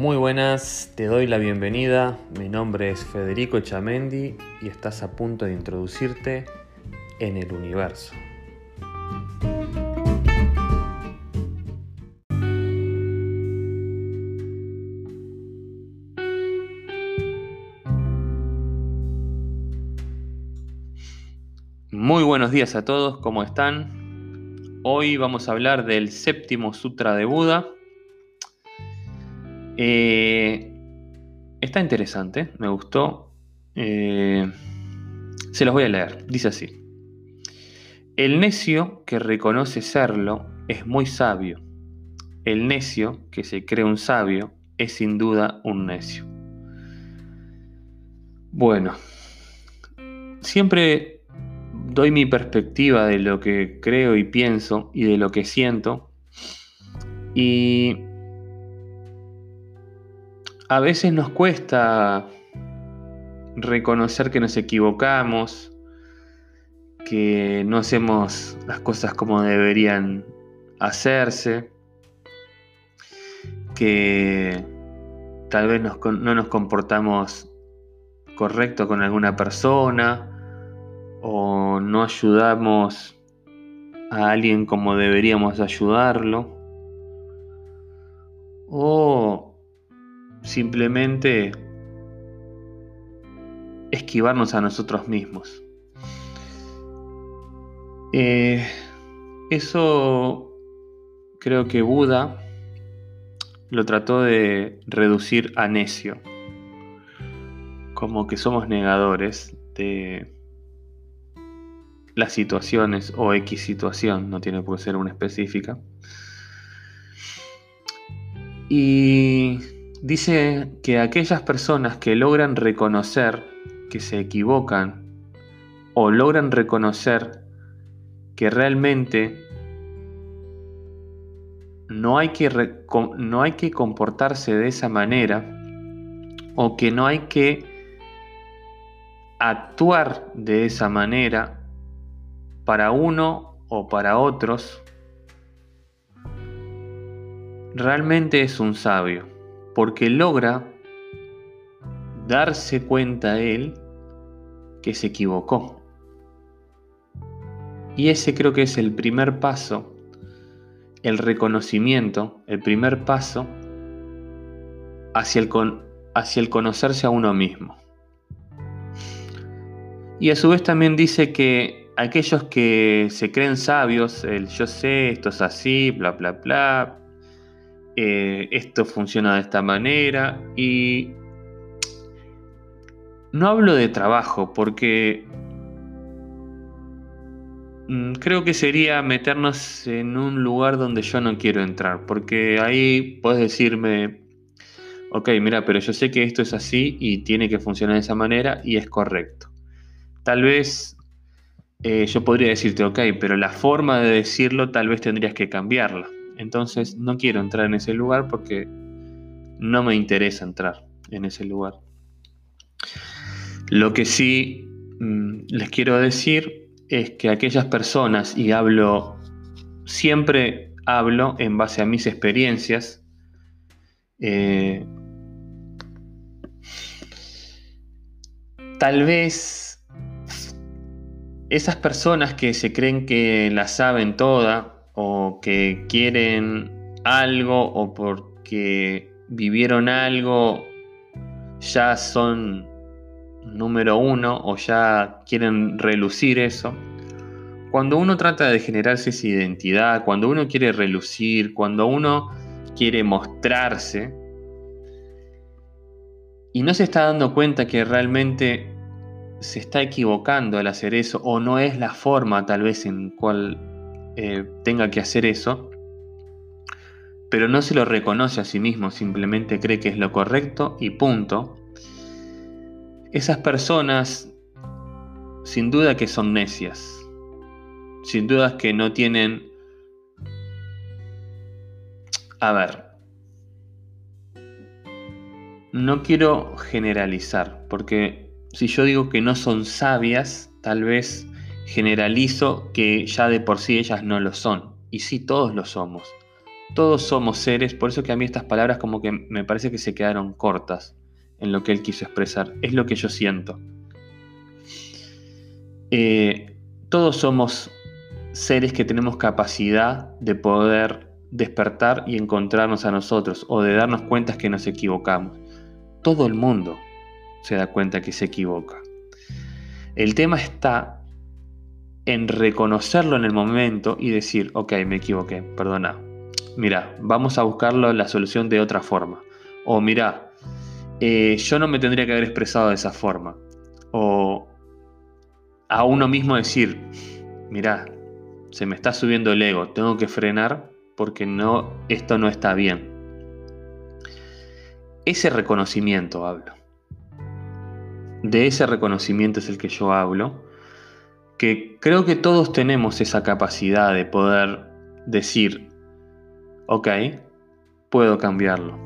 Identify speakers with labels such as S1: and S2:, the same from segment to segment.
S1: Muy buenas, te doy la bienvenida. Mi nombre es Federico Chamendi y estás a punto de introducirte en el universo. Muy buenos días a todos, ¿cómo están? Hoy vamos a hablar del séptimo sutra de Buda. Eh, está interesante, me gustó. Eh, se los voy a leer. Dice así. El necio que reconoce serlo es muy sabio. El necio que se cree un sabio es sin duda un necio. Bueno, siempre doy mi perspectiva de lo que creo y pienso y de lo que siento. Y a veces nos cuesta reconocer que nos equivocamos, que no hacemos las cosas como deberían hacerse, que tal vez no nos comportamos correcto con alguna persona o no ayudamos a alguien como deberíamos ayudarlo. O simplemente esquivarnos a nosotros mismos. Eh, eso creo que Buda lo trató de reducir a necio, como que somos negadores de las situaciones o X situación, no tiene por qué ser una específica. Y dice que aquellas personas que logran reconocer que se equivocan o logran reconocer que realmente no hay que, no hay que comportarse de esa manera o que no hay que actuar de esa manera para uno o para otros, realmente es un sabio, porque logra darse cuenta él que se equivocó. Y ese creo que es el primer paso, el reconocimiento, el primer paso hacia el, hacia el conocerse a uno mismo. Y a su vez también dice que aquellos que se creen sabios, el yo sé, esto es así, bla, bla, bla, eh, esto funciona de esta manera y no hablo de trabajo porque mm, creo que sería meternos en un lugar donde yo no quiero entrar, porque ahí puedes decirme, ok, mira, pero yo sé que esto es así y tiene que funcionar de esa manera y es correcto. Tal vez eh, yo podría decirte, ok, pero la forma de decirlo tal vez tendrías que cambiarla. Entonces no quiero entrar en ese lugar porque no me interesa entrar en ese lugar. Lo que sí mm, les quiero decir es que aquellas personas, y hablo, siempre hablo en base a mis experiencias, eh, tal vez esas personas que se creen que la saben toda o que quieren algo o porque vivieron algo ya son número uno o ya quieren relucir eso. Cuando uno trata de generarse esa identidad, cuando uno quiere relucir, cuando uno quiere mostrarse y no se está dando cuenta que realmente se está equivocando al hacer eso o no es la forma tal vez en cual eh, tenga que hacer eso, pero no se lo reconoce a sí mismo, simplemente cree que es lo correcto y punto. Esas personas sin duda que son necias, sin duda que no tienen... A ver, no quiero generalizar, porque si yo digo que no son sabias, tal vez generalizo que ya de por sí ellas no lo son. Y sí, todos lo somos. todos somos seres, por eso que a mí estas palabras como que me parece que se quedaron cortas en lo que él quiso expresar. Es lo que yo siento. Eh, todos somos seres que tenemos capacidad de poder despertar y encontrarnos a nosotros o de darnos cuenta que nos equivocamos. Todo el mundo se da cuenta que se equivoca. El tema está en reconocerlo en el momento y decir, ok, me equivoqué, perdona. Mira, vamos a buscarlo la solución de otra forma. O mira, eh, yo no me tendría que haber expresado de esa forma. O a uno mismo decir, mira, se me está subiendo el ego, tengo que frenar porque no, esto no está bien. Ese reconocimiento hablo. De ese reconocimiento es el que yo hablo, que creo que todos tenemos esa capacidad de poder decir, ok, puedo cambiarlo.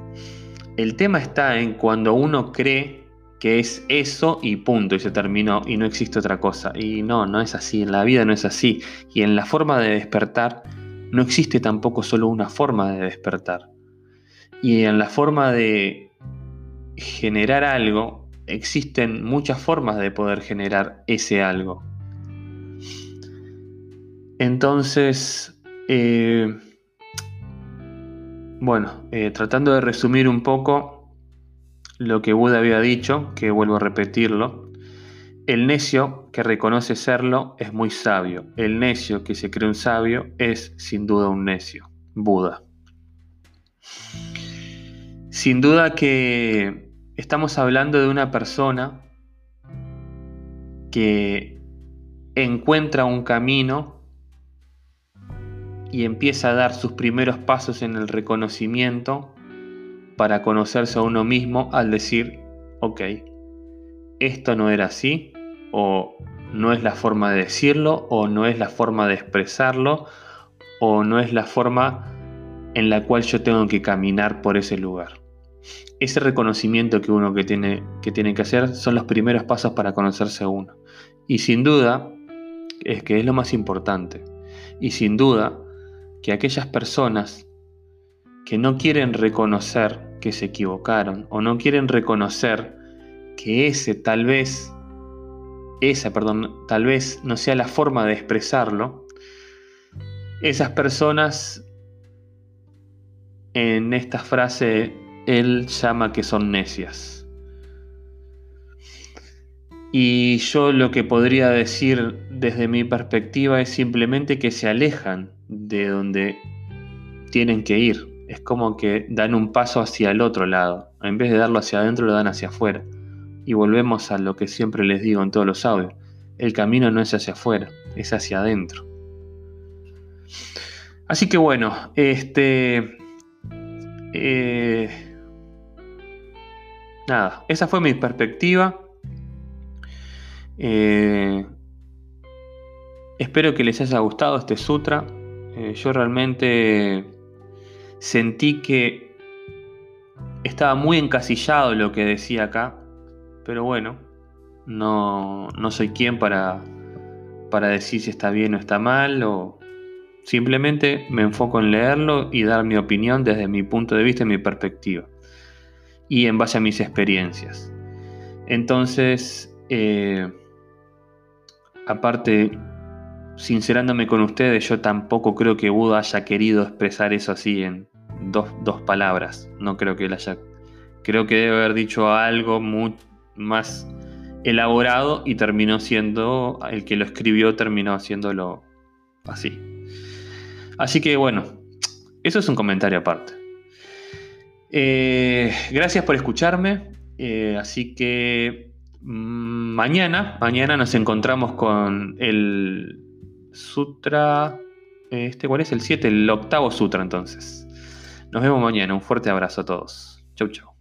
S1: El tema está en cuando uno cree que es eso y punto, y se terminó, y no existe otra cosa. Y no, no es así, en la vida no es así. Y en la forma de despertar, no existe tampoco solo una forma de despertar. Y en la forma de generar algo, existen muchas formas de poder generar ese algo. Entonces, eh, bueno, eh, tratando de resumir un poco lo que Buda había dicho, que vuelvo a repetirlo, el necio que reconoce serlo es muy sabio. El necio que se cree un sabio es sin duda un necio. Buda. Sin duda que estamos hablando de una persona que encuentra un camino y empieza a dar sus primeros pasos en el reconocimiento para conocerse a uno mismo al decir, ok, esto no era así, o no es la forma de decirlo, o no es la forma de expresarlo, o no es la forma en la cual yo tengo que caminar por ese lugar. Ese reconocimiento que uno que tiene, que tiene que hacer son los primeros pasos para conocerse a uno. Y sin duda, es que es lo más importante. Y sin duda, que aquellas personas que no quieren reconocer que se equivocaron o no quieren reconocer que ese tal vez esa, perdón, tal vez no sea la forma de expresarlo, esas personas en esta frase él llama que son necias. Y yo lo que podría decir desde mi perspectiva es simplemente que se alejan de donde tienen que ir. Es como que dan un paso hacia el otro lado. En vez de darlo hacia adentro, lo dan hacia afuera. Y volvemos a lo que siempre les digo en todos los audios. El camino no es hacia afuera, es hacia adentro. Así que bueno, este... Eh, nada, esa fue mi perspectiva. Eh, espero que les haya gustado este sutra. Eh, yo realmente sentí que estaba muy encasillado lo que decía acá. Pero bueno, no, soy quien para, para decir si está bien o está mal, o simplemente me enfoco en leerlo y dar mi opinión desde mi punto de vista y mi perspectiva, y en base a mis experiencias. Entonces, eh, aparte, sincerándome con ustedes, yo tampoco creo que Buda haya querido expresar eso así en dos, dos palabras. No creo que él haya. Creo que debe haber dicho algo más elaborado y terminó siendo, el que lo escribió terminó haciéndolo así. Así que bueno, eso es un comentario aparte. Eh, gracias por escucharme. Eh, así que mañana, mañana nos encontramos con el Sutra. Este, ¿Cuál es el 7? El octavo Sutra entonces. Nos vemos mañana. Un fuerte abrazo a todos. Chau, chau.